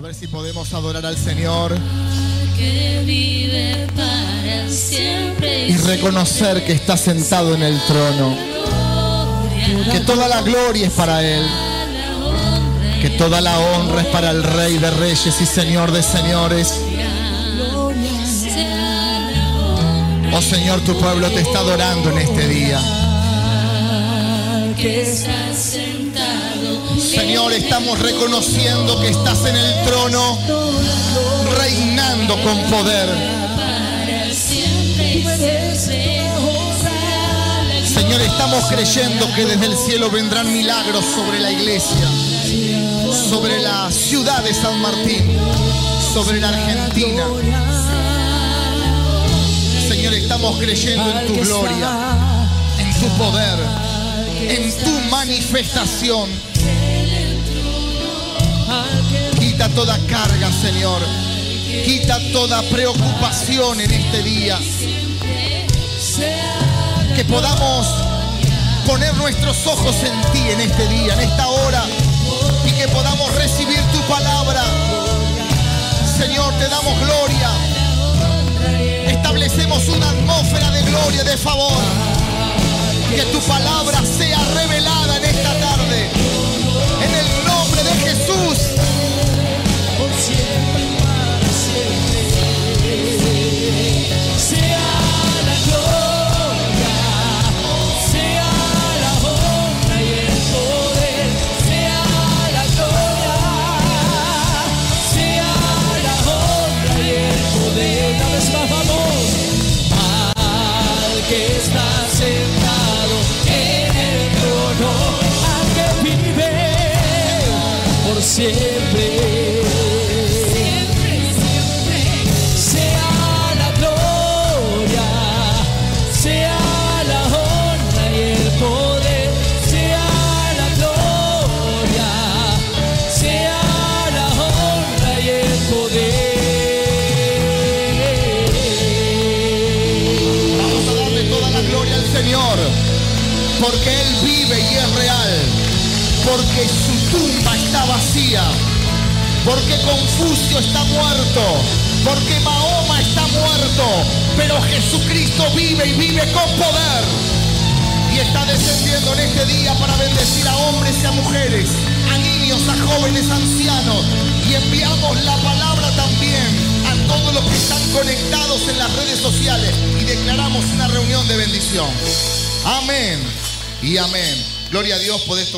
A ver si podemos adorar al Señor y reconocer que está sentado en el trono. Que toda la gloria es para Él. Que toda la honra es para el Rey de Reyes y Señor de Señores. Oh Señor, tu pueblo te está adorando en este día. Señor, estamos reconociendo que estás en el trono, reinando con poder. Señor, estamos creyendo que desde el cielo vendrán milagros sobre la iglesia, sobre la ciudad de San Martín, sobre la Argentina. Señor, estamos creyendo en tu gloria, en tu poder, en tu manifestación. Toda carga, Señor. Quita toda preocupación en este día. Que podamos poner nuestros ojos en ti en este día, en esta hora. Y que podamos recibir tu palabra. Señor, te damos gloria. Establecemos una atmósfera de gloria, de favor. Que tu palabra sea revelada en esta tarde. Sea la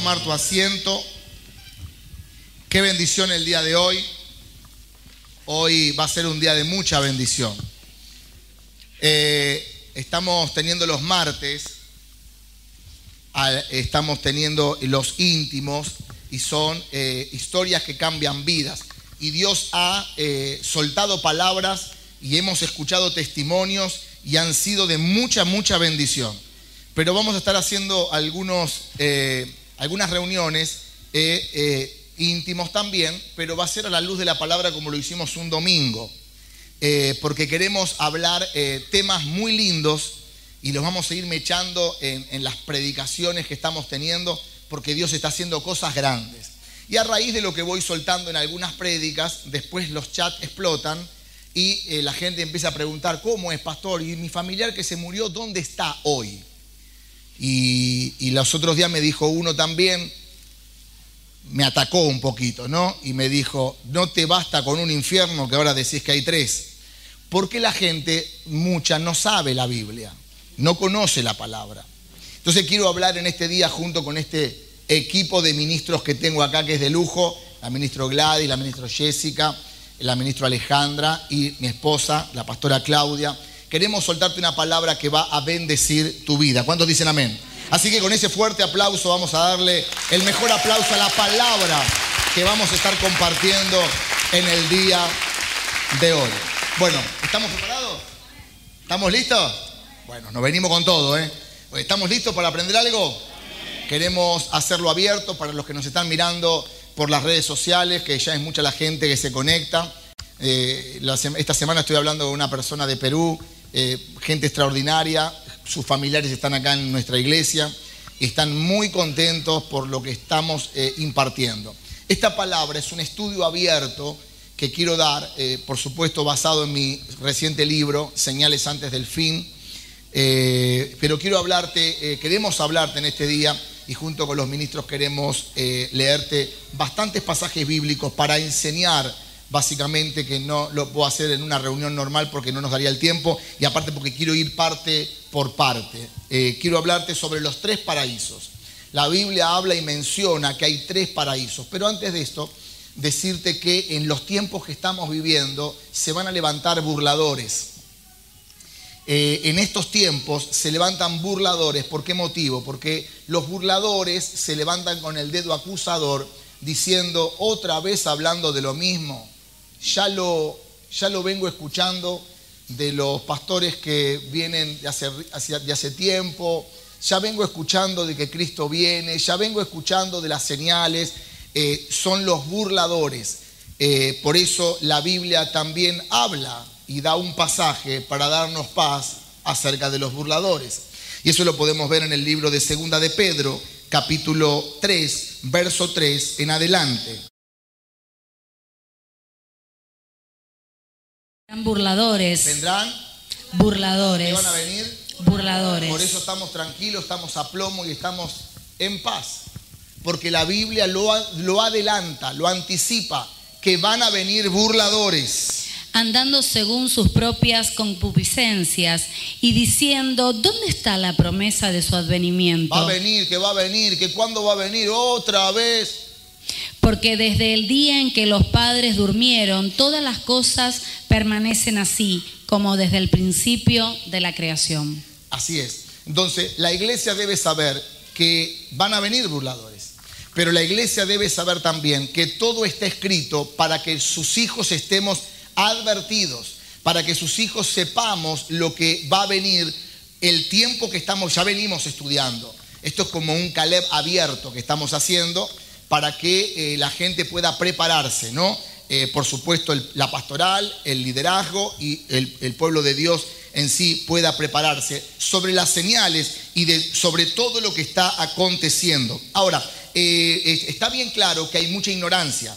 tomar tu asiento. Qué bendición el día de hoy. Hoy va a ser un día de mucha bendición. Eh, estamos teniendo los martes, estamos teniendo los íntimos y son eh, historias que cambian vidas. Y Dios ha eh, soltado palabras y hemos escuchado testimonios y han sido de mucha, mucha bendición. Pero vamos a estar haciendo algunos, algunas reuniones eh, eh, íntimos también, pero va a ser a la luz de la palabra como lo hicimos un domingo eh, porque queremos hablar eh, temas muy lindos y los vamos a ir mechando en, las predicaciones que estamos teniendo, porque Dios está haciendo cosas grandes. Y a raíz de lo que voy soltando en algunas prédicas, después los chats explotan y la gente empieza a preguntar, ¿cómo es, pastor? Y mi familiar que se murió, ¿dónde está hoy? Y, los otros días me dijo uno también, me atacó un poquito, ¿no? Y me dijo, no te basta con un infierno que ahora decís que hay tres. Porque la gente, mucha, no sabe la Biblia, no conoce la palabra. Entonces quiero hablar en este día junto con este equipo de ministros que tengo acá, que es de lujo, la ministra Gladys, la ministra Jessica, la ministra Alejandra y mi esposa, la pastora Claudia. Queremos soltarte una palabra que va a bendecir tu vida. ¿Cuántos dicen amén? Así que con ese fuerte aplauso vamos a darle el mejor aplauso a la palabra que vamos a estar compartiendo en el día de hoy. Bueno, ¿estamos preparados? ¿Estamos listos? Bueno, nos venimos con todo, ¿eh? ¿Estamos listos para aprender algo? Queremos hacerlo abierto para los que nos están mirando por las redes sociales, que ya es mucha la gente que se conecta. Eh, esta semana estoy hablando con una persona de Perú, eh, gente extraordinaria, sus familiares están acá en nuestra iglesia están muy contentos por lo que estamos eh, impartiendo. Esta palabra es un estudio abierto que quiero dar, eh, por supuesto basado en mi reciente libro, Señales antes del fin, pero quiero hablarte, queremos hablarte en este día y junto con los ministros queremos leerte bastantes pasajes bíblicos para enseñar básicamente que no lo puedo hacer en una reunión normal porque no nos daría el tiempo y aparte porque quiero ir parte por parte. Eh, quiero hablarte sobre los tres paraísos. La Biblia habla y menciona que hay tres paraísos, pero antes de esto, decirte que en los tiempos que estamos viviendo se van a levantar burladores. Eh, en estos tiempos se levantan burladores. ¿Por qué motivo? Porque los burladores se levantan con el dedo acusador diciendo otra vez hablando de lo mismo. Ya lo, ya lo vengo escuchando de los pastores que vienen de hace, de hace tiempo. Ya vengo escuchando de que Cristo viene. Ya vengo escuchando de las señales. Eh, son los burladores. Eh, por eso la Biblia también habla y da un pasaje para darnos paz acerca de los burladores. Y eso lo podemos ver en el libro de Segunda de Pedro, capítulo 3, verso 3 en adelante. Burladores, Vendrán, que burladores, van a venir. burladores. Por eso estamos tranquilos, estamos a plomo y estamos en paz. Porque la Biblia lo, lo adelanta, lo anticipa, que van a venir burladores. andando según sus propias concupiscencias y diciendo, ¿dónde está la promesa de su advenimiento? Va a venir, que va a venir, que cuándo va a venir otra vez. Porque desde el día en que los padres durmieron, todas las cosas permanecen así, como desde el principio de la creación. Así es. Entonces, la iglesia debe saber que van a venir burladores. Pero la iglesia debe saber también que todo está escrito para que sus hijos estemos advertidos, para que sus hijos sepamos lo que va a venir el tiempo que estamos, ya venimos estudiando. Esto es como un Caleb abierto que estamos haciendo para que eh, la gente pueda prepararse, ¿no? Eh, por supuesto, la pastoral, el liderazgo y el, pueblo de Dios en sí pueda prepararse sobre las señales y sobre todo lo que está aconteciendo. Ahora, eh, está bien claro que hay mucha ignorancia.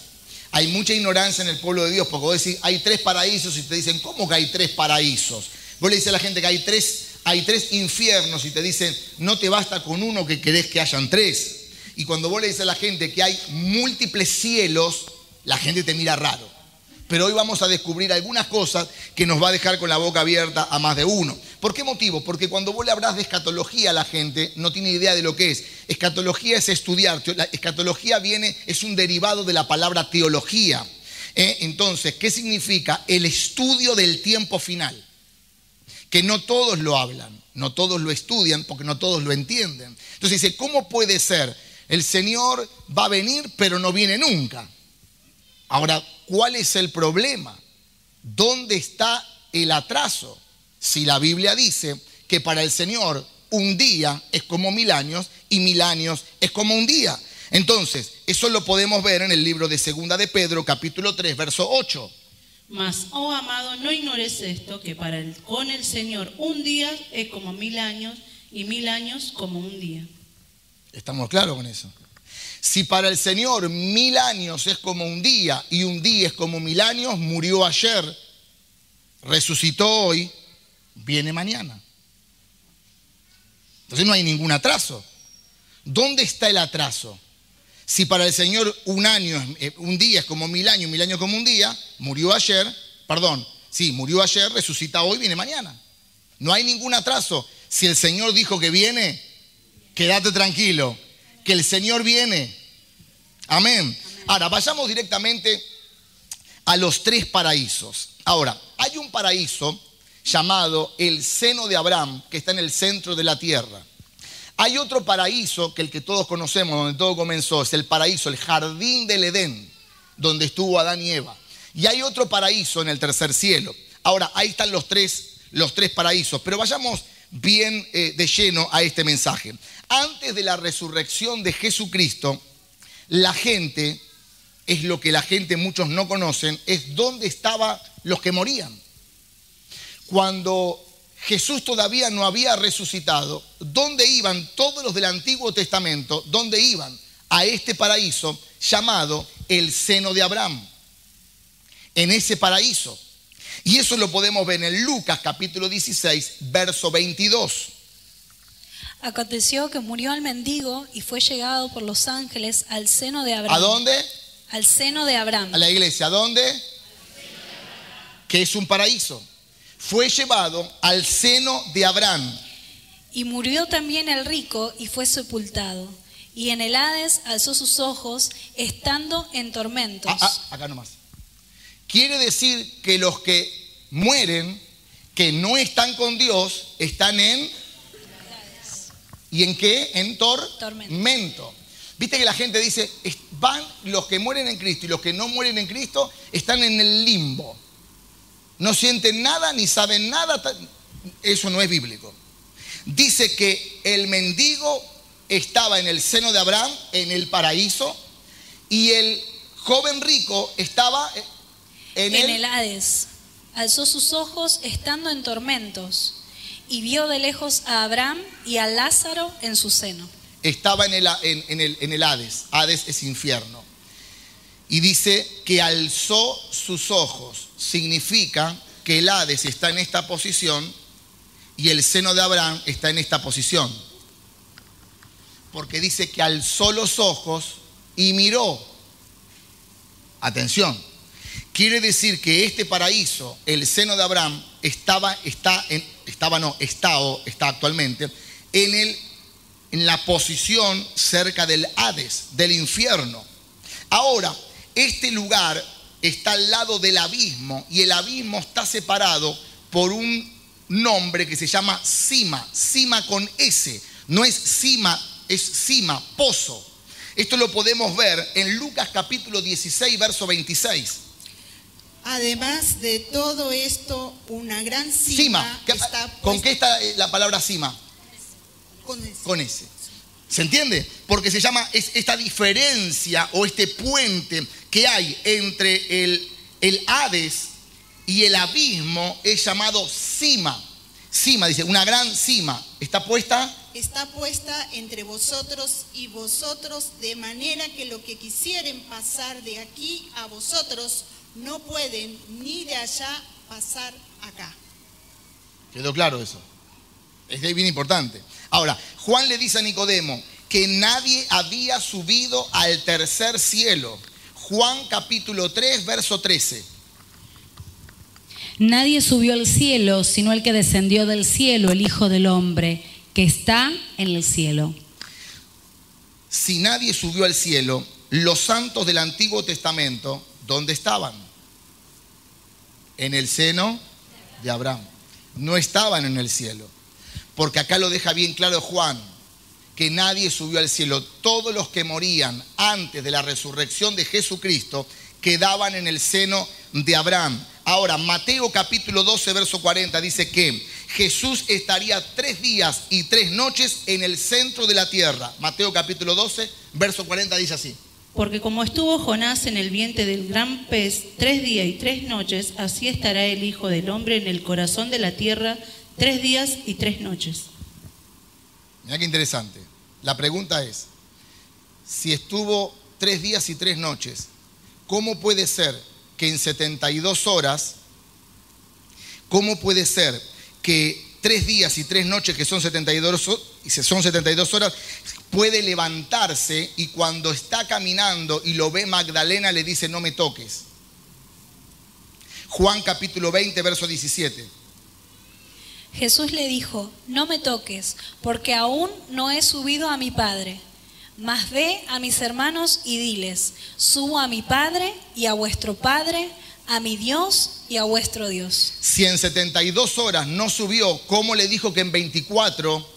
Hay mucha ignorancia en el pueblo de Dios, porque vos decís, hay tres paraísos y te dicen, ¿cómo que hay tres paraísos? Vos le dices a la gente que hay tres, hay tres infiernos y te dicen, no te basta con uno que querés que hayan tres. Y cuando vos le dices a la gente que hay múltiples cielos, la gente te mira raro. Pero hoy vamos a descubrir algunas cosas que nos va a dejar con la boca abierta a más de uno. ¿Por qué motivo? Porque cuando vos le hablas de escatología a la gente, no tiene idea de lo que es. Escatología es estudiar. Escatología viene, es un derivado de la palabra teología. ¿Eh? Entonces, ¿qué significa? El estudio del tiempo final. Que no todos lo hablan, no todos lo estudian, porque no todos lo entienden. Entonces dice, ¿cómo puede ser? El Señor va a venir, pero no viene nunca. Ahora, ¿cuál es el problema? ¿Dónde está el atraso? Si la Biblia dice que para el Señor un día es como mil años y mil años es como un día. Entonces, eso lo podemos ver en el libro de Segunda de Pedro, capítulo 3, verso 8. Mas, oh amado, no ignores esto, que para el, con el Señor un día es como mil años y mil años como un día. ¿Estamos claros con eso? Si para el Señor mil años es como un día y un día es como mil años, murió ayer, resucitó hoy, viene mañana. Entonces no hay ningún atraso. ¿Dónde está el atraso? Si para el Señor un año, eh, un día es como mil años, mil años como un día, murió ayer, perdón, sí, murió ayer, resucita hoy, viene mañana. No hay ningún atraso. Si el Señor dijo que viene, quédate tranquilo, que el Señor viene. Amén. Ahora, vayamos directamente a los tres paraísos. Ahora, hay un paraíso llamado el seno de Abraham, que está en el centro de la tierra. Hay otro paraíso que el que todos conocemos, donde todo comenzó, es el paraíso, el jardín del Edén, donde estuvo Adán y Eva. Y hay otro paraíso en el tercer cielo. Ahora, ahí están los tres, los tres paraísos, pero vayamos bien eh, de lleno a este mensaje. Antes de la resurrección de Jesucristo, la gente, es lo que la gente muchos no conocen, es dónde estaban los que morían. Cuando Jesús todavía no había resucitado, ¿dónde iban todos los del Antiguo Testamento? ¿Dónde iban? A este paraíso llamado el seno de Abraham. en ese paraíso. Y eso lo podemos ver en Lucas capítulo 16, verso 22. Aconteció que murió el mendigo y fue llegado por los ángeles al seno de Abraham. ¿A dónde? Al seno de Abraham. A la iglesia. ¿A dónde? Que es un paraíso. Fue llevado al seno de Abraham. Y murió también el rico y fue sepultado. Y en el Hades alzó sus ojos, estando en tormentos. Ah, ah, acá nomás. Quiere decir que los que mueren, que no están con Dios, están en... ¿Y en qué? En tormento. Viste que la gente dice, van los que mueren en Cristo y los que no mueren en Cristo están en el limbo. No sienten nada ni saben nada. Eso no es bíblico. Dice que el mendigo estaba en el seno de Abraham, en el paraíso, y el joven rico estaba en, en el, el Hades. Alzó sus ojos estando en tormentos y vio de lejos a Abraham y a Lázaro en su seno. estaba en el, en- el- en el Hades. Hades es infierno. Y dice que alzó sus ojos. Significa que el Hades está en esta posición y el seno de Abraham está en esta posición. Porque dice que alzó los ojos y miró. Atención. Quiere decir que este paraíso, el seno de Abraham, estaba, está en, estaba no, está está actualmente en, el, en la posición cerca del Hades, del infierno. Ahora, este lugar está al lado del abismo y el abismo está separado por un nombre que se llama Sima, Sima con S. No es Sima, es Sima, pozo. Esto lo podemos ver en Lucas capítulo 16, verso 26. Además de todo esto, una gran cima. ¿Qué- está ¿Con qué está eh, la palabra con el- Con ese. ¿Se entiende? Porque se llama es esta diferencia o este puente que hay entre el, el Hades y el abismo es llamado cima. Cima, dice, una gran cima. Está puesta está puesta entre vosotros y vosotros, de manera que lo que quisieren pasar de aquí a vosotros no pueden ni de allá pasar acá. ¿Quedó claro eso? Es bien importante. Ahora, Juan le dice a Nicodemo que nadie había subido al tercer cielo. Juan capítulo 3, verso 13. Nadie subió al cielo sino el que descendió del cielo, el Hijo del Hombre, que está en el cielo. Si nadie subió al cielo, los santos del Antiguo Testamento, ¿dónde estaban? En el seno de Abraham. No estaban en el cielo. Porque acá lo deja bien claro Juan, que nadie subió al cielo. Todos los que morían antes de la resurrección de Jesucristo quedaban en el seno de Abraham. Ahora, Mateo capítulo 12, verso 40 dice que Jesús estaría tres días y tres noches en el centro de la tierra. Mateo capítulo 12, verso 40 dice así. Porque como estuvo Jonás en el vientre del gran pez tres días y tres noches, así estará el Hijo del Hombre en el corazón de la tierra tres días y tres noches. Mira qué interesante. La pregunta es, si estuvo tres días y tres noches, ¿cómo puede ser que en 72 horas, cómo puede ser que tres días y tres noches, que son 72, ho- y son 72 horas, puede levantarse y cuando está caminando y lo ve Magdalena le dice, no me toques? Juan capítulo 20, verso 17. Jesús le dijo, no me toques, porque aún no he subido a mi Padre. Mas ve a mis hermanos y diles, subo a mi Padre y a vuestro Padre, a mi Dios y a vuestro Dios. Si en 72 horas no subió, ¿cómo le dijo que en 24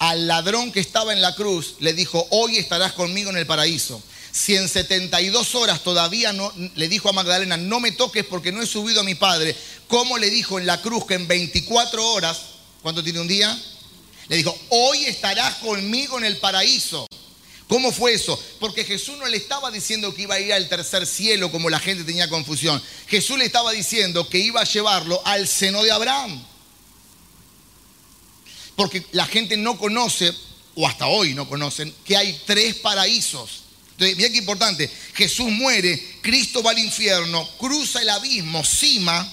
al ladrón que estaba en la cruz le dijo, hoy estarás conmigo en el paraíso? Si en 72 horas todavía no le dijo a Magdalena, no me toques porque no he subido a mi padre, ¿cómo le dijo en la cruz que en 24 horas, ¿cuánto tiene un día? Le dijo, hoy estarás conmigo en el paraíso. ¿Cómo fue eso? Porque Jesús no le estaba diciendo que iba a ir al tercer cielo como la gente tenía confusión. Jesús le estaba diciendo que iba a llevarlo al seno de Abraham. Porque la gente no conoce, o hasta hoy no conocen, que hay tres paraísos. Entonces, mira qué importante, Jesús muere Cristo va al infierno, cruza el abismo, cima,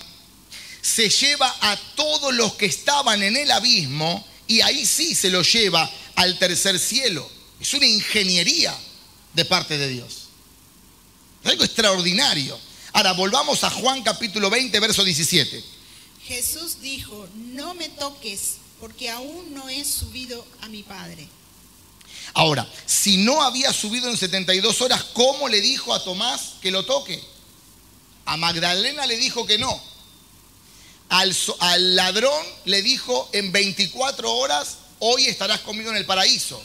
se lleva a todos los que estaban en el abismo y ahí sí se los lleva al tercer cielo. Es una ingeniería de parte de Dios. Es algo extraordinario. Ahora volvamos a Juan capítulo 20, verso 17. Jesús dijo, no me toques, porque aún no he subido a mi Padre. Ahora, si no había subido en 72 horas, ¿cómo le dijo a Tomás que lo toque? A Magdalena le dijo que no. Al, ladrón le dijo en 24 horas, hoy estarás conmigo en el paraíso.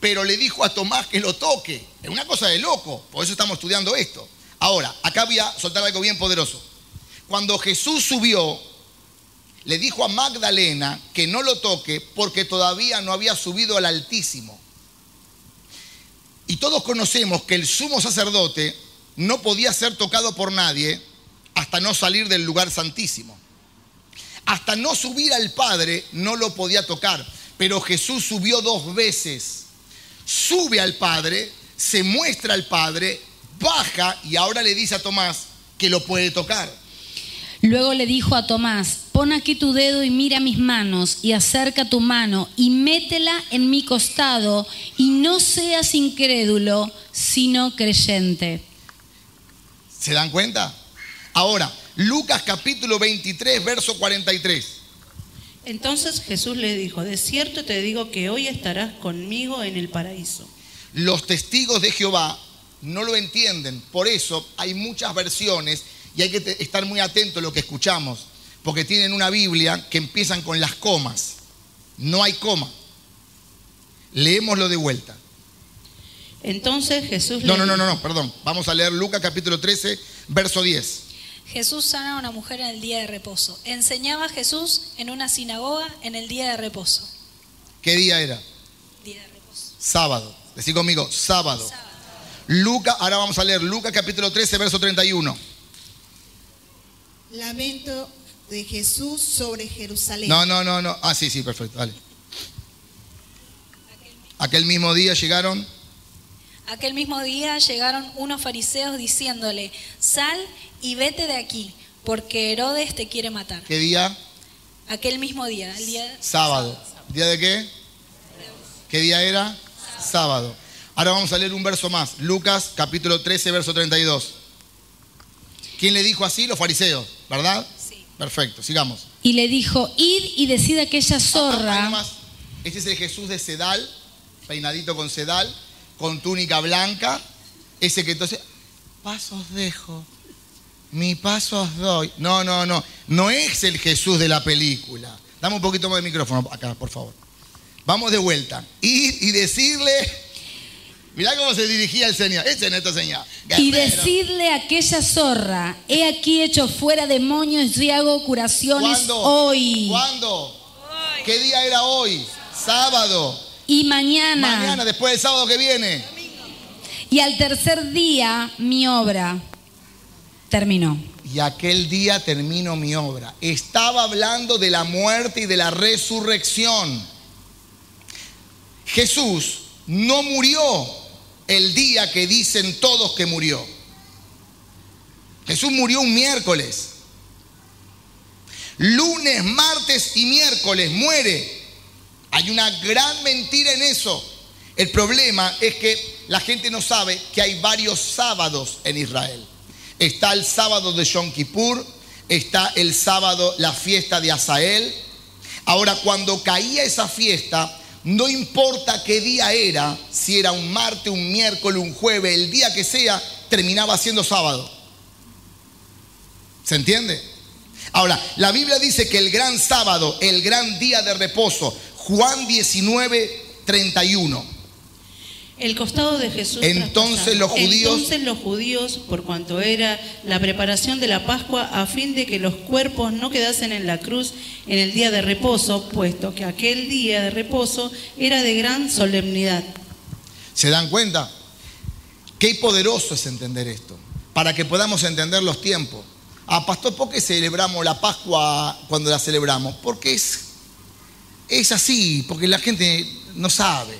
Pero le dijo a Tomás que lo toque. Es una cosa de loco, por eso estamos estudiando esto. Ahora, acá voy a soltar algo bien poderoso. Cuando Jesús subió, le dijo a Magdalena que no lo toque porque todavía no había subido al Altísimo. Y todos conocemos que el sumo sacerdote no podía ser tocado por nadie hasta no salir del lugar santísimo. Hasta no subir al Padre no lo podía tocar. Pero Jesús subió dos veces. Sube al Padre, se muestra al Padre, baja y ahora le dice a Tomás que lo puede tocar. Luego le dijo a Tomás, pon aquí tu dedo y mira mis manos y acerca tu mano y métela en mi costado y no seas incrédulo, sino creyente. ¿Se dan cuenta? Ahora, Lucas capítulo 23, verso 43. Entonces Jesús le dijo, de cierto te digo que hoy estarás conmigo en el paraíso. Los testigos de Jehová no lo entienden. Por eso hay muchas versiones y hay que estar muy atento a lo que escuchamos. Porque tienen una Biblia que empiezan con las comas. No hay coma. Leémoslo de vuelta. Entonces Jesús No, le no, no, no, no, perdón. Vamos a leer Lucas capítulo 13, verso 10. Jesús sana a una mujer en el día de reposo. Enseñaba Jesús en una sinagoga en el día de reposo. ¿Qué día era? Día de reposo. Sábado. Decí conmigo, sábado. Sábado. Lucas, ahora vamos a leer Lucas capítulo 13, verso 31. Lamento de Jesús sobre Jerusalén. No, no, no, no. Ah, sí, sí, perfecto. Dale. Aquel mismo día llegaron. Aquel mismo día llegaron unos fariseos diciéndole, sal y vete de aquí, porque Herodes te quiere matar. ¿Qué día? Aquel mismo día, el día Sábado. ¿Día de qué? ¿Qué día era? Sábado. Ahora vamos a leer un verso más. Lucas capítulo 13, verso 32. ¿Quién le dijo así? Los fariseos, ¿verdad? Perfecto, sigamos. Y le dijo, id y decid a aquella Ah, ah, zorra. Este es el Jesús de Sedal, peinadito con Sedal, con túnica blanca. Ese que entonces, pasos dejo, mi paso os doy. No, no, no. No es el Jesús de la película. Dame un poquito más de micrófono acá, por favor. Vamos de vuelta. Ir y decirle. Mirá cómo se dirigía el Señor. Ese es nuestro Señor. Y Guerrero. decidle a aquella zorra, he aquí hecho fuera demonios y hago curaciones ¿Cuándo? hoy ¿Cuándo? ¿Qué día era hoy? Sábado. y mañana, Mañana, después del sábado que viene. y al tercer día mi obra terminó. Y aquel día termino mi obra. Estaba hablando de la muerte y de la resurrección. Jesús no murió el día que dicen todos que murió. Jesús murió un miércoles. Lunes, martes y miércoles muere. Hay una gran mentira en eso. El problema es que la gente no sabe que hay varios sábados en Israel. Está el sábado de Yom Kippur, está el sábado, la fiesta de Asael. Ahora, cuando caía esa fiesta, no importa qué día era, si era un martes, un miércoles, un jueves, el día que sea, terminaba siendo sábado. ¿Se entiende? Ahora, la Biblia dice que el gran sábado, el gran día de reposo, Juan 19, 31. El costado de Jesús. Entonces los judíos- Entonces los judíos, por cuanto era la preparación de la Pascua, a fin de que los cuerpos no quedasen en la cruz en el día de reposo, puesto que aquel día de reposo era de gran solemnidad. ¿Se dan cuenta? Qué poderoso es entender esto, para que podamos entender los tiempos. Ah, pastor, ¿por qué celebramos la Pascua cuando la celebramos? Porque es, es así, porque la gente no sabe.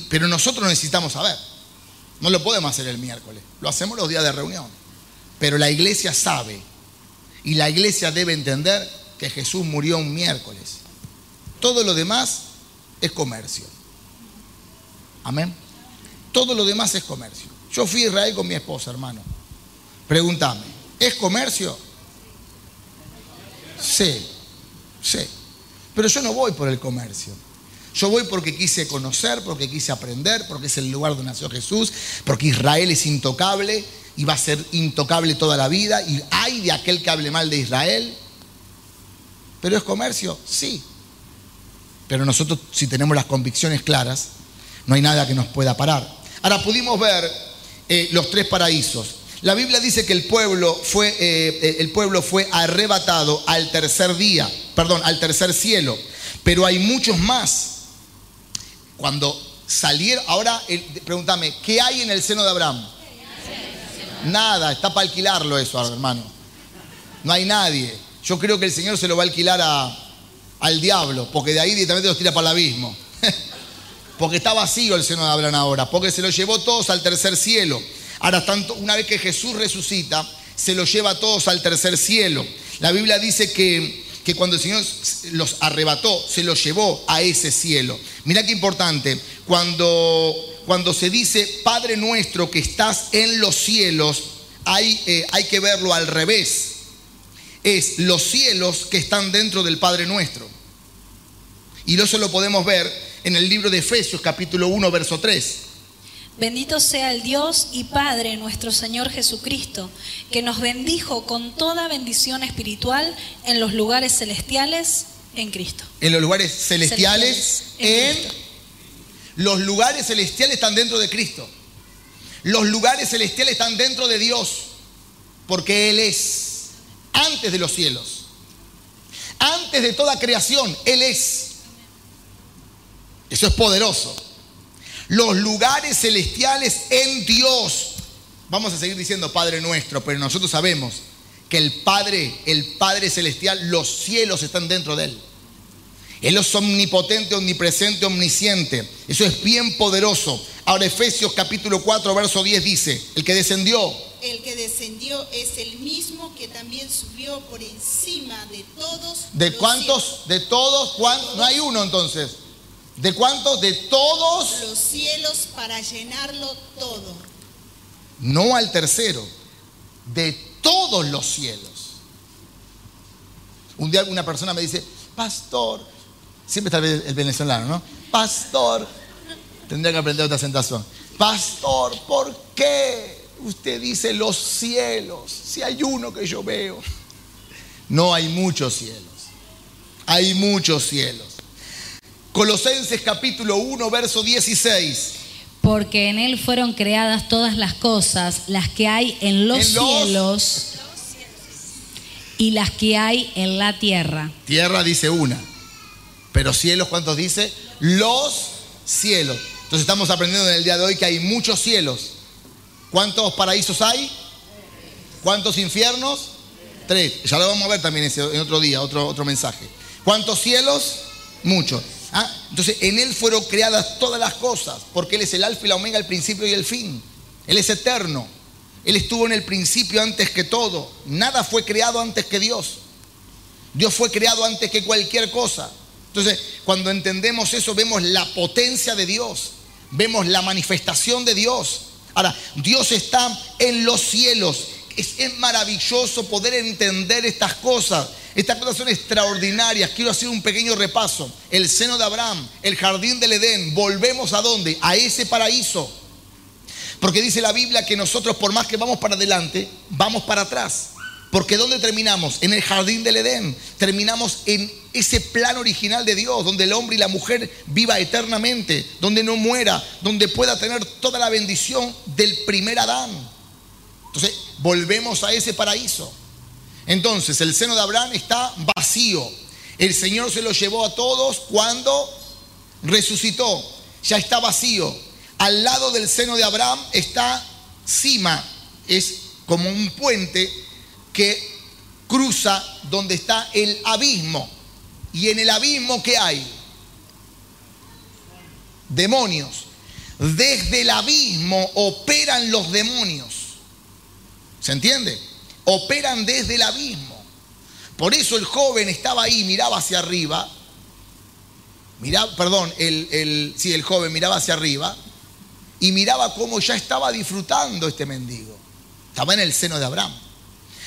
Pero nosotros necesitamos saber. No lo podemos hacer el miércoles, lo hacemos los días de reunión. Pero la iglesia sabe y la iglesia debe entender que Jesús murió un miércoles. Todo lo demás es comercio. Amén. Todo lo demás es comercio. Yo fui a Israel con mi esposa, hermano. Pregúntame, ¿es comercio? Sí, sí. Pero yo no voy por el comercio. Yo voy porque quise conocer, porque quise aprender, porque es el lugar donde nació Jesús, porque Israel es intocable y va a ser intocable toda la vida. Y hay de aquel que hable mal de Israel. ¿Pero es comercio? Sí. Pero nosotros, si tenemos las convicciones claras, no hay nada que nos pueda parar. Ahora pudimos ver eh, los tres paraísos. La Biblia dice que el pueblo fue, eh, eh, el pueblo fue arrebatado al tercer día, perdón, al tercer cielo. Pero hay muchos más. Cuando salieron, ahora pregúntame, ¿qué hay en el seno de Abraham? Nada, está para alquilarlo eso, hermano. No hay nadie. Yo creo que el Señor se lo va a alquilar a, al diablo, porque de ahí directamente los tira para el abismo. porque está vacío el seno de Abraham ahora, porque se lo llevó todos al tercer cielo. Ahora, tanto, una vez que Jesús resucita, se lo lleva a todos al tercer cielo. La Biblia dice que, que cuando el Señor los arrebató, se los llevó a ese cielo. Mira qué importante, cuando, cuando se dice, Padre nuestro que estás en los cielos, hay, eh, hay que verlo al revés. Es los cielos que están dentro del Padre nuestro. Y eso lo podemos ver en el libro de Efesios capítulo 1, verso 3. Bendito sea el Dios y Padre nuestro Señor Jesucristo, que nos bendijo con toda bendición espiritual en los lugares celestiales en Cristo. En los lugares celestiales, en, los lugares celestiales están dentro de Cristo. Los lugares celestiales están dentro de Dios, porque Él es antes de los cielos. Antes de toda creación, Él es. Eso es poderoso. Los lugares celestiales en Dios. Vamos a seguir diciendo Padre nuestro, pero nosotros sabemos que el Padre, el Padre celestial, los cielos están dentro de Él. Él es omnipotente, omnipresente, omnisciente. Eso es bien poderoso. Ahora Efesios capítulo 4, verso 10 dice, el que descendió. El que descendió es el mismo que también subió por encima de todos. ¿De cuántos? cielos. ¿De todos? ¿Cuán- No hay uno entonces. ¿De cuántos? De todos. Los cielos para llenarlo todo. No al tercero. De todos los cielos. Un día una persona me dice, pastor, siempre está el el venezolano, ¿no? Pastor, tendría que aprender otra acentuación. Pastor, ¿por qué usted dice los cielos? Si hay uno que yo veo. No hay muchos cielos. Hay muchos cielos. Colosenses capítulo 1, verso 16. Porque en Él fueron creadas todas las cosas, las que hay en los, En los- cielos y las que hay en la tierra. Tierra dice una. Pero cielos, ¿cuántos dice? Los cielos. Entonces estamos aprendiendo en el día de hoy que hay muchos cielos. ¿Cuántos paraísos hay? ¿Cuántos infiernos? Tres. Ya lo vamos a ver también en otro día, otro, otro mensaje. ¿Cuántos cielos? Muchos. Ah, entonces en Él fueron creadas todas las cosas, porque Él es el alfa y la omega, el principio y el fin. Él es eterno. Él estuvo en el principio antes que todo. Nada fue creado antes que Dios. Dios fue creado antes que cualquier cosa. Entonces, cuando entendemos eso, vemos la potencia de Dios, vemos la manifestación de Dios. Ahora, Dios está en los cielos. Es, es maravilloso poder entender estas cosas. Estas cosas son extraordinarias. Quiero hacer un pequeño repaso. El seno de Abraham, el jardín del Edén. Volvemos a dónde? A ese paraíso. Porque dice la Biblia que nosotros por más que vamos para adelante, vamos para atrás. Porque ¿dónde terminamos? En el jardín del Edén. Terminamos en ese plan original de Dios, donde el hombre y la mujer viva eternamente, donde no muera, donde pueda tener toda la bendición del primer Adán. Entonces, volvemos a ese paraíso. Entonces, el seno de Abraham está vacío. El Señor se lo llevó a todos cuando resucitó. Ya está vacío. Al lado del seno de Abraham está Sima. Es como un puente que cruza donde está el abismo. Y en el abismo, ¿qué hay? Demonios. desde el abismo operan los demonios. ¿Se entiende? Operan desde el abismo. Por eso el joven estaba ahí, miraba hacia arriba. Miraba, perdón, el, el, sí, el joven miraba hacia arriba y miraba cómo ya estaba disfrutando este mendigo. Estaba en el seno de Abraham.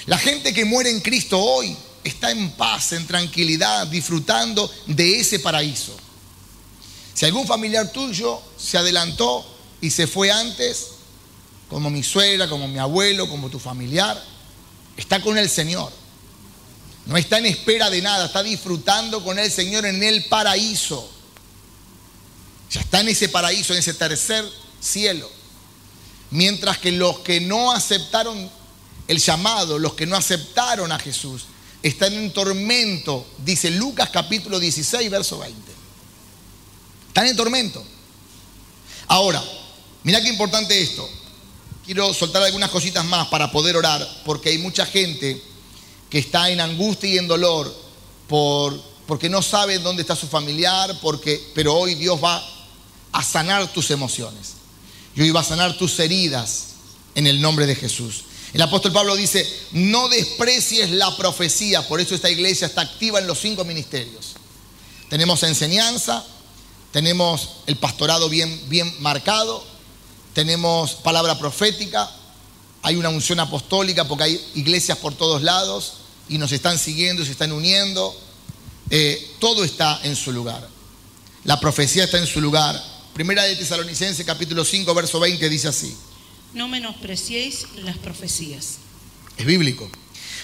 La gente que muere en Cristo hoy está en paz, en tranquilidad, disfrutando de ese paraíso. Si algún familiar tuyo se adelantó y se fue antes, como mi suegra, como mi abuelo, como tu familiar, está con el Señor. No está en espera de nada, está disfrutando con el Señor en el paraíso. Ya está en ese paraíso, en ese tercer cielo. Mientras que los que no aceptaron el llamado, los que no aceptaron a Jesús, están en tormento, dice Lucas capítulo 16, verso 20. Están en tormento. Ahora, mira qué importante esto. Quiero soltar algunas cositas más para poder orar, porque hay mucha gente que está en angustia y en dolor por, porque no sabe dónde está su familiar, porque, pero hoy Dios va a sanar tus emociones. Y hoy va a sanar tus heridas en el nombre de Jesús. El apóstol Pablo dice, no desprecies la profecía, por eso esta iglesia está activa en los cinco ministerios. Tenemos enseñanza, tenemos el pastorado bien, bien marcado, tenemos palabra profética, hay una unción apostólica porque hay iglesias por todos lados y nos están siguiendo, se están uniendo. Eh, todo está en su lugar. La profecía está en su lugar. Primera de Tesalonicenses capítulo 5, verso 20 dice así. No menospreciéis las profecías. Es bíblico.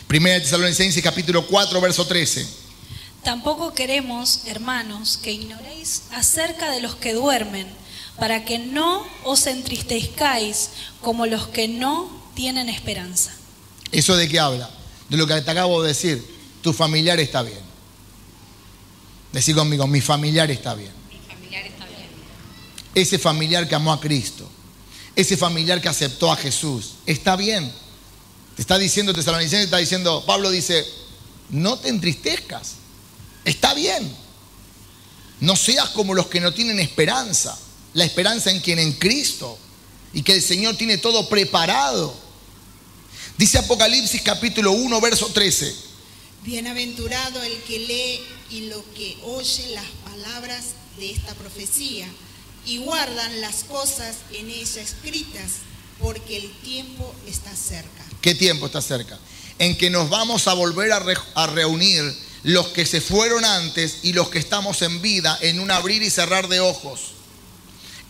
Primera de Tesalonicenses capítulo 4, verso 13. Tampoco queremos, hermanos, que ignoréis acerca de los que duermen, para que no os entristezcáis como los que no tienen esperanza. ¿Eso de qué habla? De lo que te acabo de decir. Tu familiar está bien. Decir conmigo, mi familiar está bien. Ese familiar que amó a Cristo. Ese familiar que aceptó a Jesús. Está bien. Te está diciendo Tesalonicenses, está diciendo, Pablo dice, no te entristezcas. Está bien. No seas como los que no tienen esperanza. La esperanza en quien en Cristo. Y que el Señor tiene todo preparado. Dice Apocalipsis capítulo 1, verso 13. Bienaventurado el que lee y lo que oye las palabras de esta profecía y guardan las cosas en ella escritas, porque el tiempo está cerca. ¿Qué tiempo está cerca? En que nos vamos a volver a, re- a reunir los que se fueron antes y los que estamos en vida en un abrir y cerrar de ojos.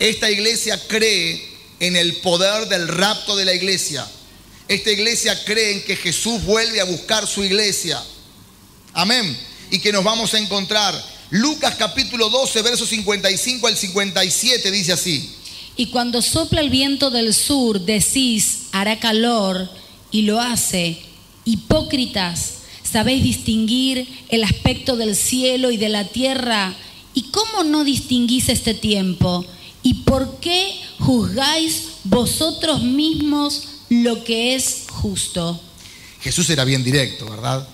Esta iglesia cree en el poder del rapto de la iglesia. Esta iglesia cree en que Jesús vuelve a buscar su iglesia. Amén. Y que nos vamos a encontrar. Lucas capítulo 12, versos 55 al 57 dice así. Y cuando sopla el viento del sur, decís, hará calor, y lo hace. Hipócritas, sabéis distinguir el aspecto del cielo y de la tierra. ¿Y cómo no distinguís este tiempo? ¿Y por qué juzgáis vosotros mismos lo que es justo? Jesús era bien directo, ¿verdad?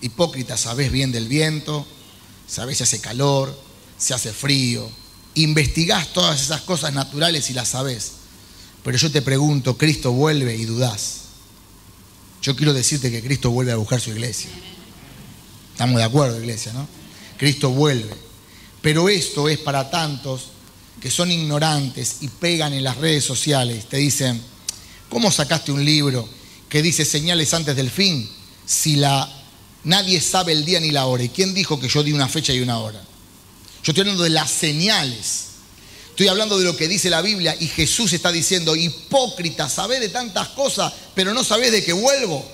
Hipócrita, sabés bien del viento, sabés si hace calor, si hace frío. Investigás todas esas cosas naturales y las sabés. Pero yo te pregunto, Cristo vuelve y dudás. Yo quiero decirte que Cristo vuelve a buscar su iglesia. Estamos de acuerdo, iglesia, ¿no? Cristo vuelve. Pero esto es para tantos que son ignorantes y pegan en las redes sociales. Te dicen, ¿cómo sacaste un libro que dice señales antes del fin si la nadie sabe el día ni la hora? ¿Y quién dijo que yo di una fecha y una hora? Yo estoy hablando de las señales. Estoy hablando de lo que dice la Biblia y Jesús está diciendo, hipócrita, sabés de tantas cosas, pero no sabés de que vuelvo.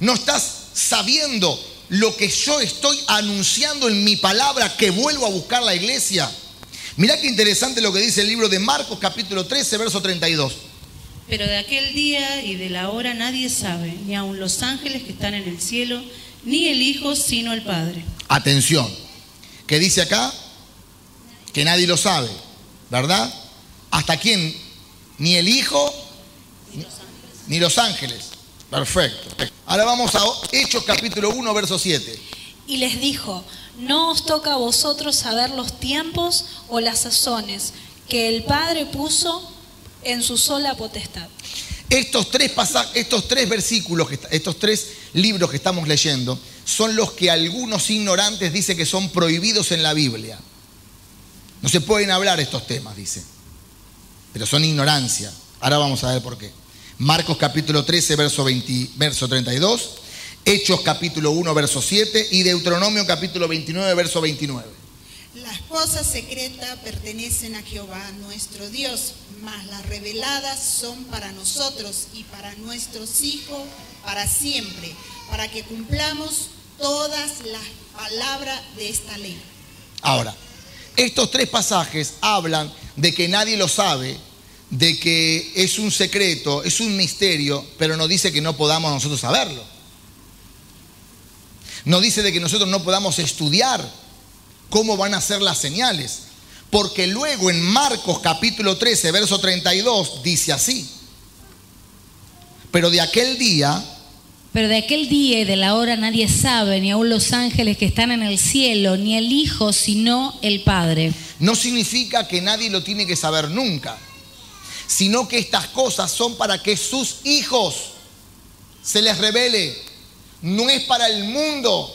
No estás sabiendo lo que yo estoy anunciando en mi palabra, que vuelvo a buscar la iglesia. Mirá qué interesante lo que dice el libro de Marcos capítulo 13, verso 32. Pero de aquel día y de la hora nadie sabe, ni aun los ángeles que están en el cielo, ni el Hijo, sino el Padre. Atención, que dice acá que nadie lo sabe, ¿verdad? ¿Hasta quién? Ni el Hijo, ni, ni los ángeles. Perfecto. Ahora vamos a Hechos capítulo 1, verso 7. Y les dijo, no os toca a vosotros saber los tiempos o las sazones que el Padre puso en su sola potestad. Estos tres, pasa- estos tres versículos, estos tres libros que estamos leyendo, son los que algunos ignorantes dicen que son prohibidos en la Biblia. No se pueden hablar estos temas, dice. Pero son ignorancia. Ahora vamos a ver por qué. Marcos capítulo 13, verso, 20 verso 32. Hechos capítulo 1, verso 7. Y Deuteronomio capítulo 29, verso 29. Las cosas secretas pertenecen a Jehová nuestro Dios, mas las reveladas son para nosotros y para nuestros hijos para siempre, para que cumplamos todas las palabras de esta ley. Ahora, estos tres pasajes hablan de que nadie lo sabe, de que es un secreto, es un misterio, pero no dice que no podamos nosotros saberlo. No dice de que nosotros no podamos estudiar cómo van a ser las señales, porque luego en Marcos capítulo 13, verso 32 dice así. Pero de aquel día Pero de aquel día y de la hora nadie sabe, ni aun los ángeles que están en el cielo, ni el Hijo, sino el Padre. no significa que nadie lo tiene que saber nunca, sino que estas cosas son para que sus hijos se les revele. No es para el mundo,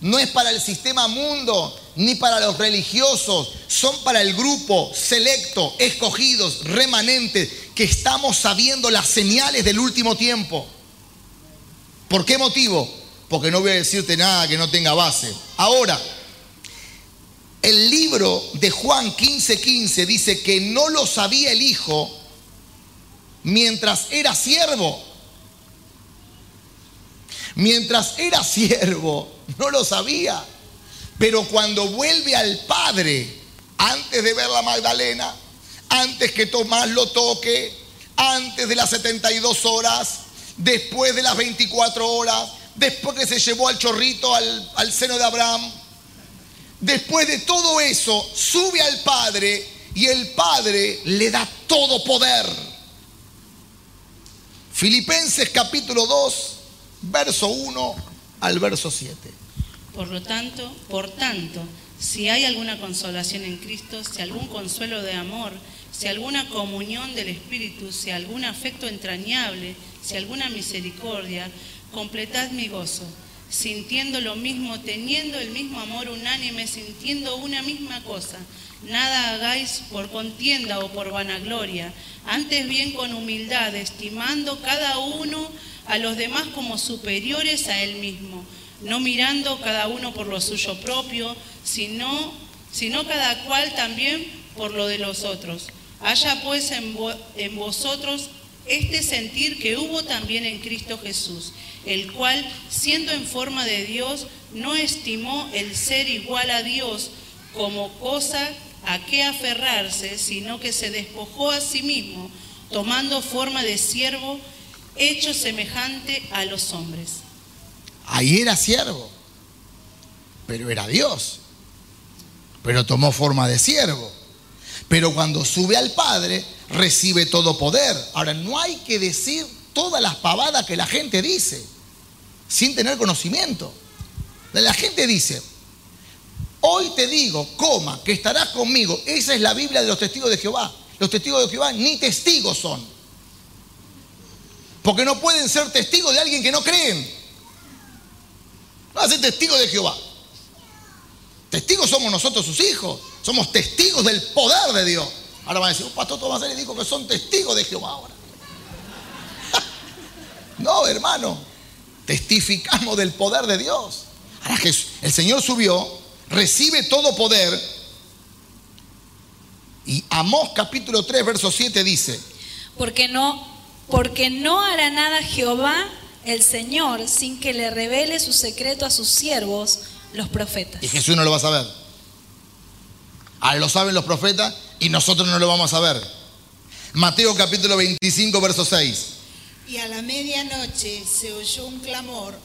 no es para el sistema mundo, ni para los religiosos, son para el grupo selecto, escogidos, remanentes, que estamos sabiendo las señales del último tiempo. ¿Por qué motivo? Porque no voy a decirte nada que no tenga base. Ahora, el libro de Juan 15:15 dice que no lo sabía el Hijo mientras era siervo. Mientras era siervo, no lo sabía. Pero cuando vuelve al Padre, antes de ver la Magdalena, antes que Tomás lo toque, antes de las 72 horas, después de las 24 horas, después que se llevó al chorrito al, seno de Abraham, Después de todo eso, sube al Padre y el Padre le da todo poder. Filipenses capítulo 2, verso 1 al verso 7. Por lo tanto, por tanto, si hay alguna consolación en Cristo, si algún consuelo de amor, si alguna comunión del Espíritu, si algún afecto entrañable, si alguna misericordia, completad mi gozo, sintiendo lo mismo, teniendo el mismo amor unánime, sintiendo una misma cosa. Nada hagáis por contienda o por vanagloria, antes bien con humildad, estimando cada uno a los demás como superiores a él mismo, no mirando cada uno por lo suyo propio, sino, sino cada cual también por lo de los otros. Haya pues en, vo- en vosotros este sentir que hubo también en Cristo Jesús, el cual, siendo en forma de Dios, no estimó el ser igual a Dios como cosa a qué aferrarse, sino que se despojó a sí mismo, tomando forma de siervo, hecho semejante a los hombres. Ahí era siervo, pero era Dios. Pero tomó forma de siervo. Pero cuando sube al Padre, recibe todo poder. Ahora, no hay que decir todas las pavadas que la gente dice, sin tener conocimiento. La gente dice, hoy te digo, coma, que estarás conmigo. Esa es la Biblia de los testigos de Jehová. Los testigos de Jehová ni testigos son. Porque no pueden ser testigos de alguien que no creen. No va a ser testigos de Jehová. Testigos somos nosotros sus hijos. Somos testigos del poder de Dios. Ahora van a decir, un pastor Tomás dijo que son testigos de Jehová ahora. no, hermano. Testificamos del poder de Dios. Ahora el Señor subió, recibe todo poder. Y Amós capítulo 3, verso 7 dice, Porque no, porque no hará nada Jehová el Señor sin que le revele su secreto a sus siervos, los profetas. y Jesús no lo va a saber. Ahora lo saben los profetas y nosotros no lo vamos a ver. Mateo capítulo 25, verso 6. Y a la medianoche se oyó un clamor,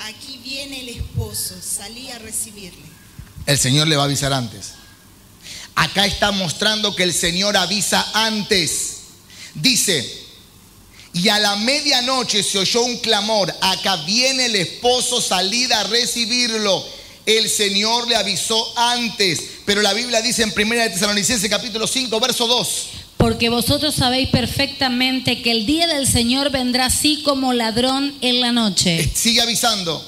aquí viene el esposo, salí a recibirle. El Señor le va a avisar antes. Acá está mostrando que el Señor avisa antes. Dice, y a la medianoche se oyó un clamor, acá viene el esposo, salida a recibirlo. El Señor le avisó antes, pero la Biblia dice en 1 de Tesalonicenses capítulo 5, verso 2. Porque vosotros sabéis perfectamente que el día del Señor vendrá así como ladrón en la noche. Sigue avisando.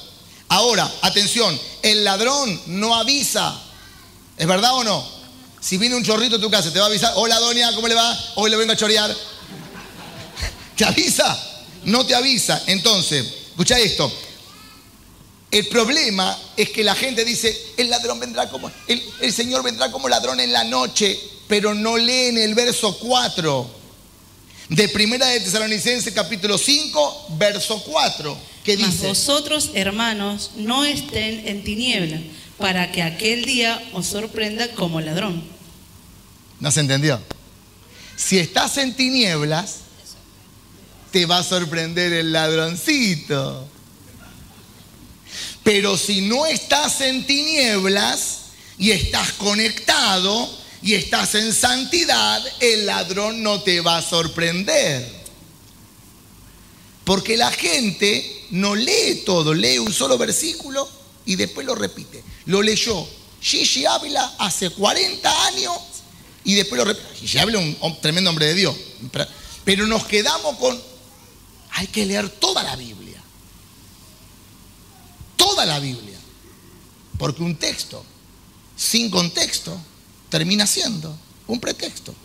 Ahora, atención, el ladrón no avisa. ¿Es verdad o no? Si viene un chorrito a tu casa, te va a avisar, hola doña, ¿cómo le va? Hoy le vengo a chorear. ¿Te avisa? No te avisa. Entonces, escucha esto. El problema es que la gente dice, el ladrón vendrá como, el, el Señor vendrá como ladrón en la noche, pero no leen el verso 4 de Primera de Tesalonicenses capítulo 5, verso 4, que Mas dice, vosotros, hermanos, no estén en tiniebla, para que aquel día os sorprenda como ladrón. ¿no se entendió? Si estás en tinieblas, te va a sorprender el ladroncito. Pero si no estás en tinieblas y estás conectado y estás en santidad, el ladrón no te va a sorprender. Porque la gente no lee todo, lee un solo versículo y después lo repite. Lo leyó Gigi Ávila hace 40 años y después lo repite. Gigi Ávila es un tremendo hombre de Dios. Pero nos quedamos con, hay que leer toda la Biblia. Toda la Biblia. Porque un texto sin contexto termina siendo un pretexto.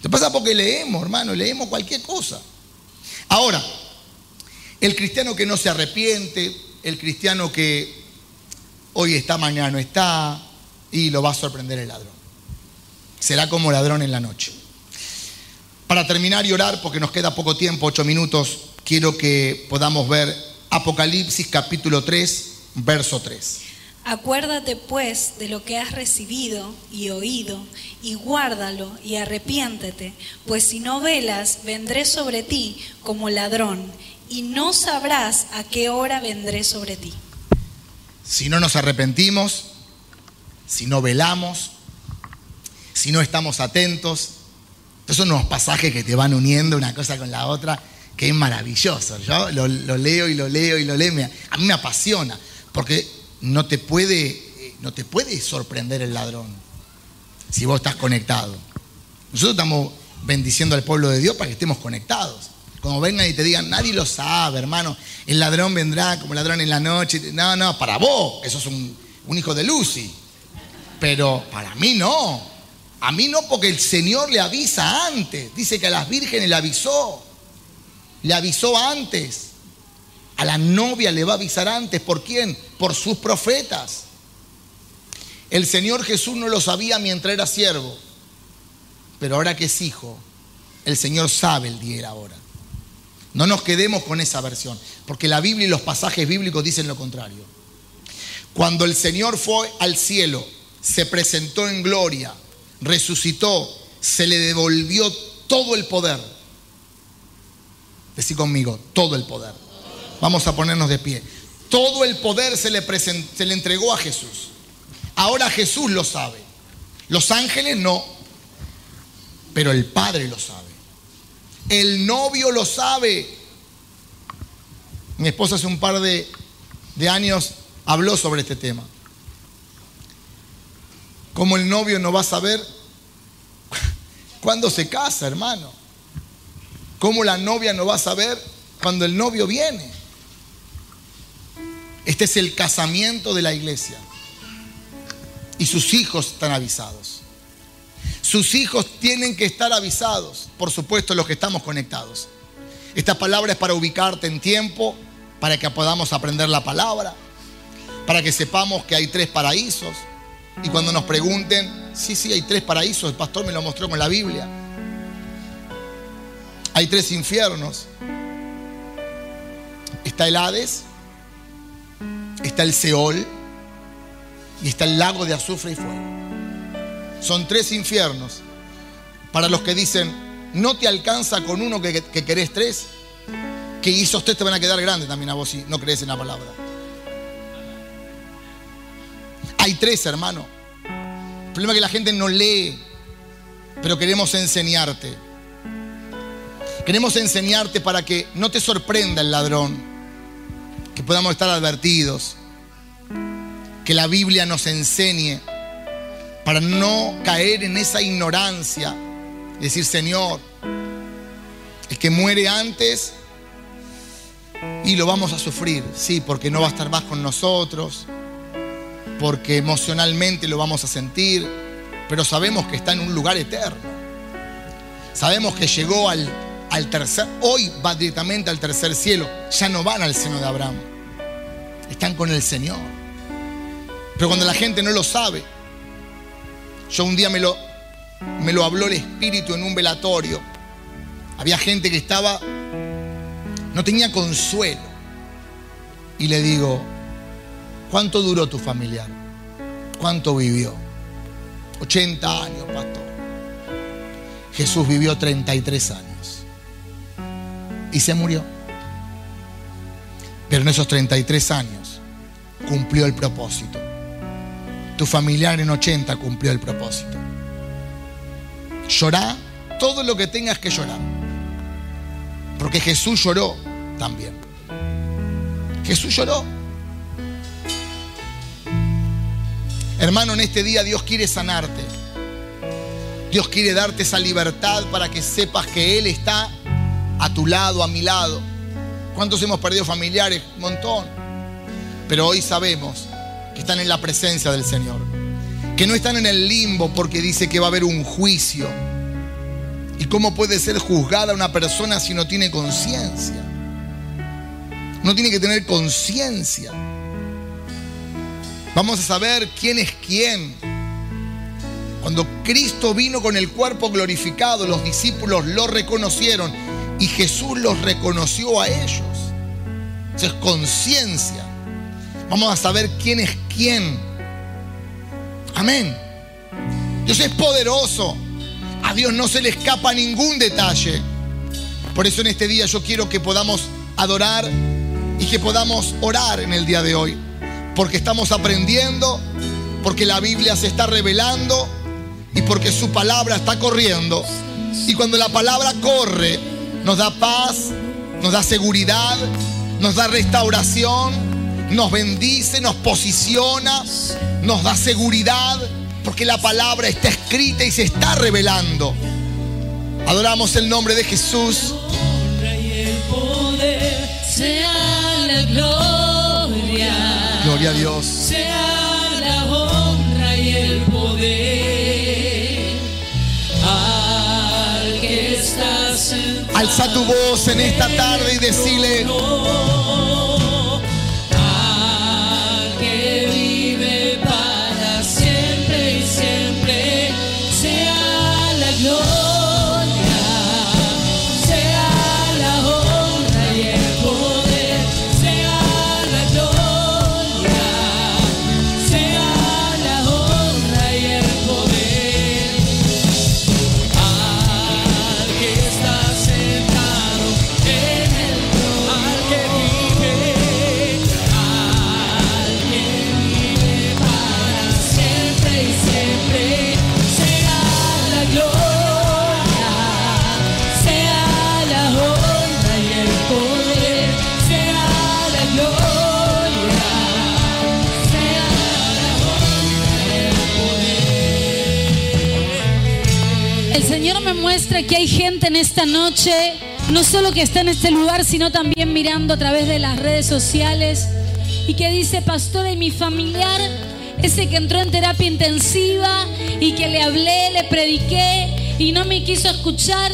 Te pasa porque leemos, hermano, leemos cualquier cosa. Ahora, el cristiano que no se arrepiente, el cristiano que hoy está, mañana no está, y lo va a sorprender el ladrón. Será como ladrón en la noche. Para terminar y orar, porque nos queda poco tiempo, ocho minutos, quiero que podamos ver Apocalipsis capítulo 3, verso 3. Acuérdate pues de lo que has recibido y oído, y guárdalo y arrepiéntete, pues si no velas, vendré sobre ti como ladrón, y no sabrás a qué hora vendré sobre ti. Si no nos arrepentimos, si no velamos, si no estamos atentos, estos son unos pasajes que te van uniendo una cosa con la otra, que es maravilloso. Yo lo, leo y lo leo y lo leo, a mí me apasiona, porque no te puede, eh, no te puede sorprender el ladrón si vos estás conectado. Nosotros estamos bendiciendo al pueblo de Dios para que estemos conectados. Cuando vengan y te digan, nadie lo sabe, hermano, el ladrón vendrá como ladrón en la noche. No, no, para vos, eso es un, un hijo de Lucy. Pero para mí no. A mí no, porque el Señor le avisa antes. Dice que a las vírgenes le avisó. Le avisó antes. A la novia le va a avisar antes. ¿Por quién? Por sus profetas. El Señor Jesús no lo sabía mientras era siervo. Pero ahora que es hijo, el Señor sabe el día y la hora. No nos quedemos con esa versión, porque la Biblia y los pasajes bíblicos dicen lo contrario. Cuando el Señor fue al cielo, se presentó en gloria, resucitó, se le devolvió todo el poder. Decí conmigo, todo el poder. Vamos a ponernos de pie. Todo el poder se le, se le entregó a Jesús. Ahora Jesús lo sabe. Los ángeles no, pero el Padre lo sabe. El novio lo sabe. Mi esposa hace un par de, de años habló sobre este tema. Como el novio no va a saber cuándo se casa, hermano. Cómo la novia no va a saber cuando el novio viene. Este es el casamiento de la iglesia. Y sus hijos están avisados. Sus hijos tienen que estar avisados, por supuesto los que estamos conectados. Esta palabra es para ubicarte en tiempo, para que podamos aprender la palabra, para que sepamos que hay tres paraísos. Y cuando nos pregunten, sí, sí, hay tres paraísos, el pastor me lo mostró con la Biblia. Hay tres infiernos. Está el Hades, está el Seol y está el lago de azufre y fuego. Son tres infiernos. Para los que dicen, no te alcanza con uno que, que querés tres, que esos tres te van a quedar grandes también a vos si no crees en la palabra. Hay tres, hermano. El problema es que la gente no lee, pero queremos enseñarte. Queremos enseñarte para que no te sorprenda el ladrón. que podamos estar advertidos, que la Biblia nos enseñe para no caer en esa ignorancia, decir, Señor, el que muere antes y lo vamos a sufrir, sí, porque no va a estar más con nosotros, porque emocionalmente lo vamos a sentir, pero sabemos que está en un lugar eterno. Sabemos que llegó al, al tercer, hoy va directamente al tercer cielo, ya no van al seno de Abraham, están con el Señor. Pero cuando la gente no lo sabe, yo un día me lo, me lo habló el Espíritu en un velatorio, había gente que estaba, no tenía consuelo, y le digo, ¿cuánto duró tu familiar? ¿Cuánto vivió? 80 años, pastor. Jesús vivió 33 años y se murió. Pero en esos 33 años cumplió el propósito. Tu familiar en 80 cumplió el propósito. Llorá todo lo que tengas que llorar. Porque Jesús lloró también. Jesús lloró. Hermano, en este día Dios quiere sanarte. Dios quiere darte esa libertad para que sepas que Él está a tu lado, a mi lado. ¿Cuántos hemos perdido familiares? Un montón. Pero hoy sabemos que están en la presencia del Señor. Que no están en el limbo porque dice que va a haber un juicio. ¿Y cómo puede ser juzgada una persona si no tiene conciencia? No tiene que tener conciencia. Vamos a saber quién es quién. Cuando Cristo vino con el cuerpo glorificado, los discípulos lo reconocieron y Jesús los reconoció a ellos. Eso es conciencia. Vamos a saber quién es quién. Amén. Dios es poderoso. A Dios no se le escapa ningún detalle. Por eso en este día yo quiero que podamos adorar y que podamos orar en el día de hoy porque estamos aprendiendo, porque la Biblia se está revelando y porque su palabra está corriendo. Y cuando la palabra corre, nos da paz, nos da seguridad, nos da restauración, nos bendice, nos posiciona, nos da seguridad, porque la palabra está escrita y se está revelando. Adoramos el nombre de Jesús. y el poder la gloria. Gloria a Dios. Sea la honra y el poder al que está sentado. Alza tu voz en esta tarde y decile, el Señor me muestra que hay gente en esta noche, no solo que está en este lugar, sino también mirando a través de las redes sociales y que dice, pastora, y mi familiar, ese que entró en terapia intensiva y que le hablé, le prediqué y no me quiso escuchar,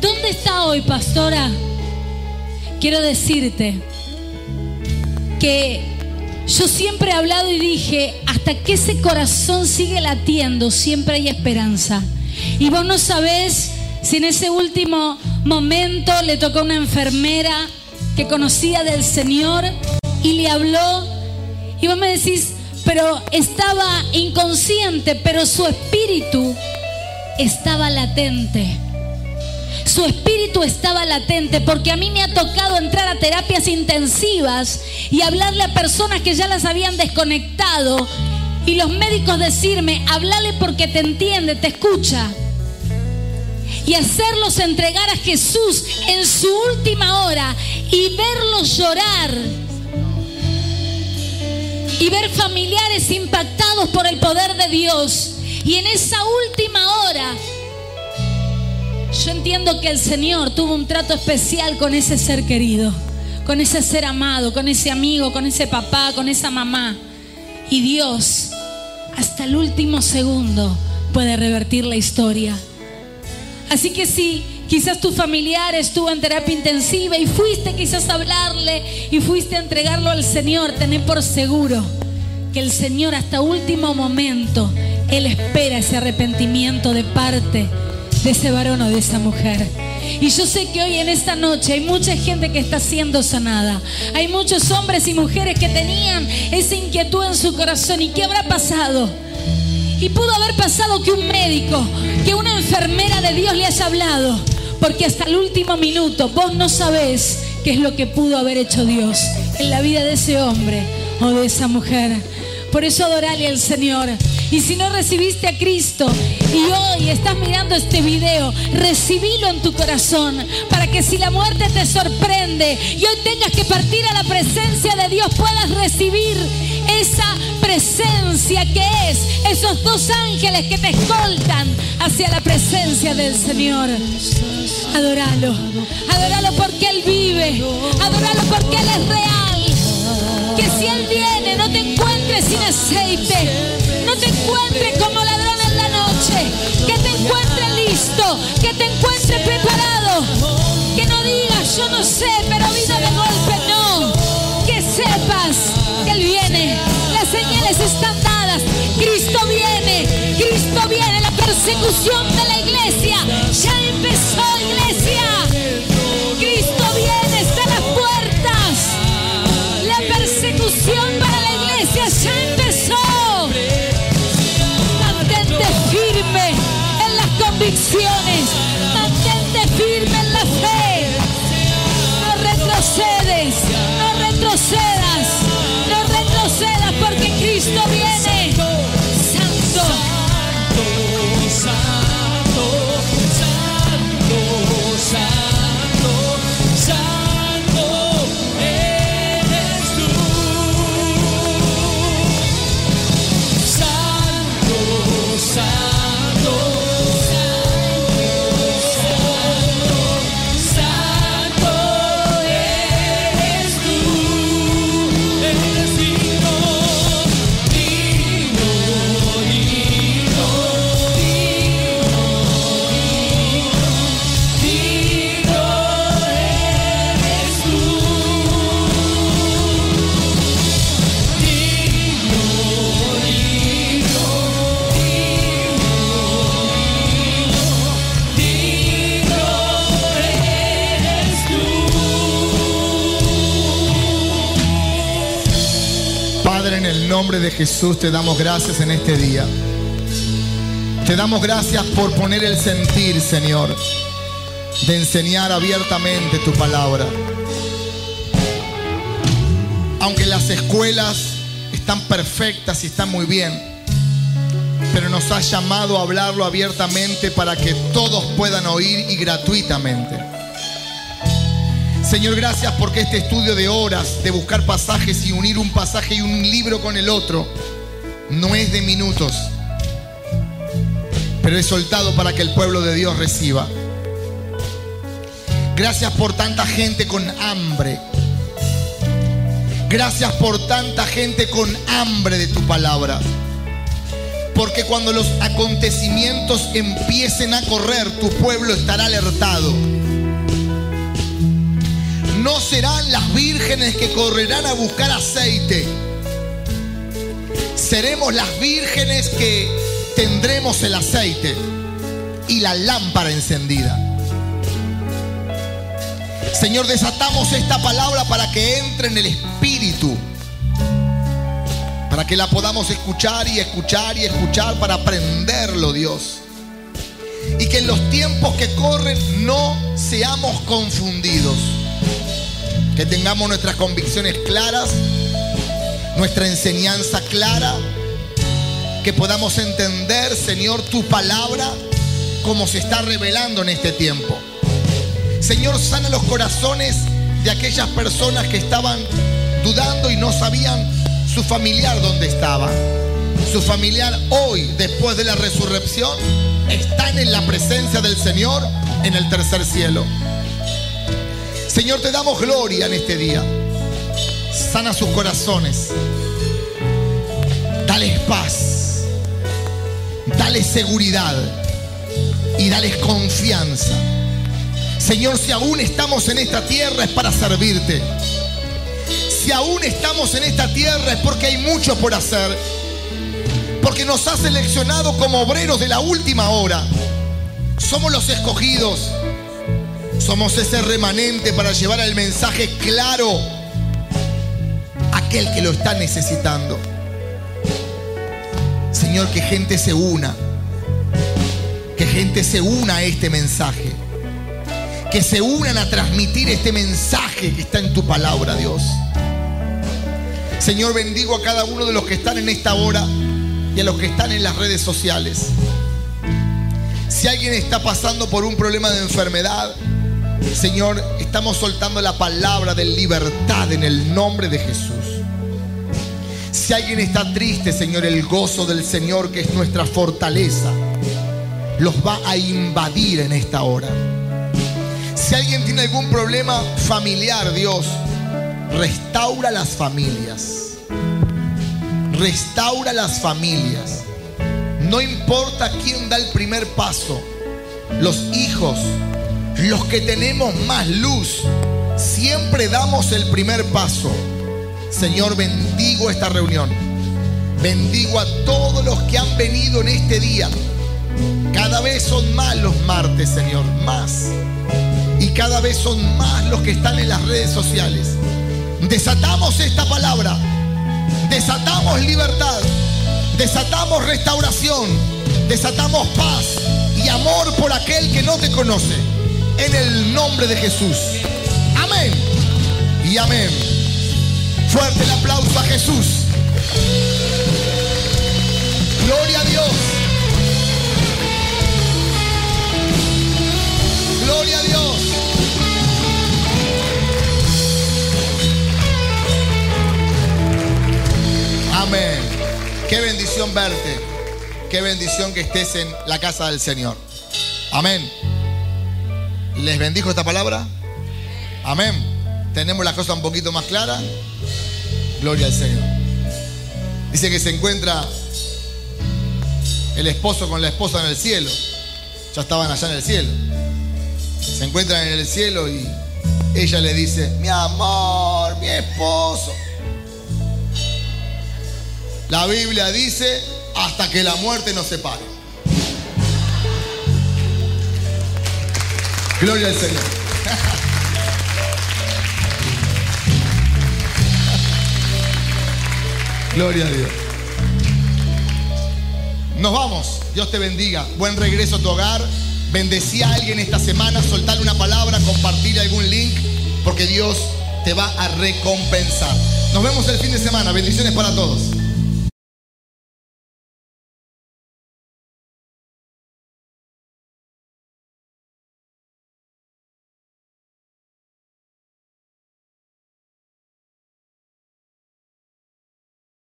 ¿dónde está hoy, pastora? Quiero decirte que yo siempre he hablado y dije, hasta que ese corazón sigue latiendo, siempre hay esperanza. Y vos no sabés si en ese último momento le tocó una enfermera que conocía del Señor y le habló. Y vos me decís, pero estaba inconsciente, pero su espíritu estaba latente. Su espíritu estaba latente porque a mí me ha tocado entrar a terapias intensivas y hablarle a personas que ya las habían desconectado y los médicos decirme, hablale porque te entiende, te escucha. Y hacerlos entregar a Jesús en su última hora y verlos llorar y ver familiares impactados por el poder de Dios. Y en esa última hora, yo entiendo que el Señor tuvo un trato especial con ese ser querido, con ese ser amado, con ese amigo, con ese papá, con esa mamá. Y Dios, hasta el último segundo, puede revertir la historia. Así que si quizás tu familiar estuvo en terapia intensiva y fuiste quizás a hablarle y fuiste a entregarlo al Señor, tené por seguro que el Señor hasta último momento, Él espera ese arrepentimiento de parte de ese varón o de esa mujer. Y yo sé que hoy en esta noche hay mucha gente que está siendo sanada. Hay muchos hombres y mujeres que tenían esa inquietud en su corazón. ¿Y qué habrá pasado? Y pudo haber pasado que un médico, que una enfermera de Dios le haya hablado. Porque hasta el último minuto vos no sabés qué es lo que pudo haber hecho Dios en la vida de ese hombre o de esa mujer. Por eso adorale al Señor. Y si no recibiste a Cristo y hoy estás mirando este video, recibilo en tu corazón para que si la muerte te sorprende y hoy tengas que partir a la presencia de Dios, puedas recibir esa presencia que es esos dos ángeles que te escoltan hacia la presencia del Señor. Adoralo, adoralo porque Él vive, adoralo porque Él es real. Que si Él viene no te encuentres sin aceite, no te encuentres como ladrón en la noche, que te encuentre listo, que te encuentre preparado, que no digas yo no sé, pero vino de golpe, no, que sepas que Él viene, las señales están dadas, Cristo viene, Cristo viene, la persecución de la iglesia ya las nombre de Jesús te damos gracias en este día. Te damos gracias por poner el sentir, Señor, de enseñar abiertamente tu palabra. Aunque las escuelas están perfectas y están muy bien, pero nos has llamado a hablarlo abiertamente para que todos puedan oír y gratuitamente. Señor, gracias porque este estudio de horas, de buscar pasajes y unir un pasaje y un libro con el otro, no es de minutos, pero es soltado para que el pueblo de Dios reciba. Gracias por tanta gente con hambre. Gracias por tanta gente con hambre de tu palabra. Porque cuando los acontecimientos empiecen a correr, tu pueblo estará alertado. No serán las vírgenes que correrán a buscar aceite. Seremos las vírgenes que tendremos el aceite y la lámpara encendida. Señor, desatamos esta palabra para que entre en el Espíritu. Para que la podamos escuchar y escuchar y escuchar para aprenderlo, Dios. Y que en los tiempos que corren no seamos confundidos. Que tengamos nuestras convicciones claras, nuestra enseñanza clara. Que podamos entender, Señor, tu palabra como se está revelando en este tiempo. Señor, sana los corazones de aquellas personas que estaban dudando y no sabían su familiar donde estaba. Su familiar hoy, después de la resurrección, están en la presencia del Señor en el tercer cielo. Señor, te damos gloria en este día. Sana sus corazones. Dales paz. Dales seguridad. Y dales confianza. Señor, si aún estamos en esta tierra es para servirte. Si aún estamos en esta tierra es porque hay mucho por hacer. Porque nos has seleccionado como obreros de la última hora. Somos los escogidos. Somos ese remanente para llevar el mensaje claro a aquel que lo está necesitando. Señor, que gente se una. Que gente se una a este mensaje. Que se unan a transmitir este mensaje que está en tu palabra, Dios. Señor, bendigo a cada uno de los que están en esta hora y a los que están en las redes sociales. Si alguien está pasando por un problema de enfermedad, Señor, estamos soltando la palabra de libertad en el nombre de Jesús. Si alguien está triste, Señor, el gozo del Señor, que es nuestra fortaleza, los va a invadir en esta hora. Si alguien tiene algún problema familiar, Dios, restaura las familias. Restaura las familias. No importa quién da el primer paso, los hijos, los que tenemos más luz, siempre damos el primer paso. Señor, bendigo esta reunión. Bendigo a todos los que han venido en este día. Cada vez son más los martes, Señor, más. Y cada vez son más los que están en las redes sociales. Desatamos esta palabra. Desatamos libertad. Desatamos restauración. Desatamos paz y amor por aquel que no te conoce. En el nombre de Jesús. Amén. Y amén. Fuerte el aplauso a Jesús. Gloria a Dios. Gloria a Dios. Amén. Qué bendición verte. Qué bendición que estés en la casa del Señor. Amén. ¿Les bendijo esta palabra? Amén. Tenemos la cosa un poquito más clara. Gloria al Señor. Dice que se encuentra el esposo con la esposa en el cielo. Ya estaban allá en el cielo. Se encuentran en el cielo y ella le dice, mi amor, mi esposo. La Biblia dice, hasta que la muerte nos separe. Gloria al Señor. Gloria a Dios. Nos vamos. Dios te bendiga. Buen regreso a tu hogar. Bendecí a alguien esta semana. Soltarle una palabra, compartir algún link. Porque Dios te va a recompensar. Nos vemos el fin de semana. Bendiciones para todos.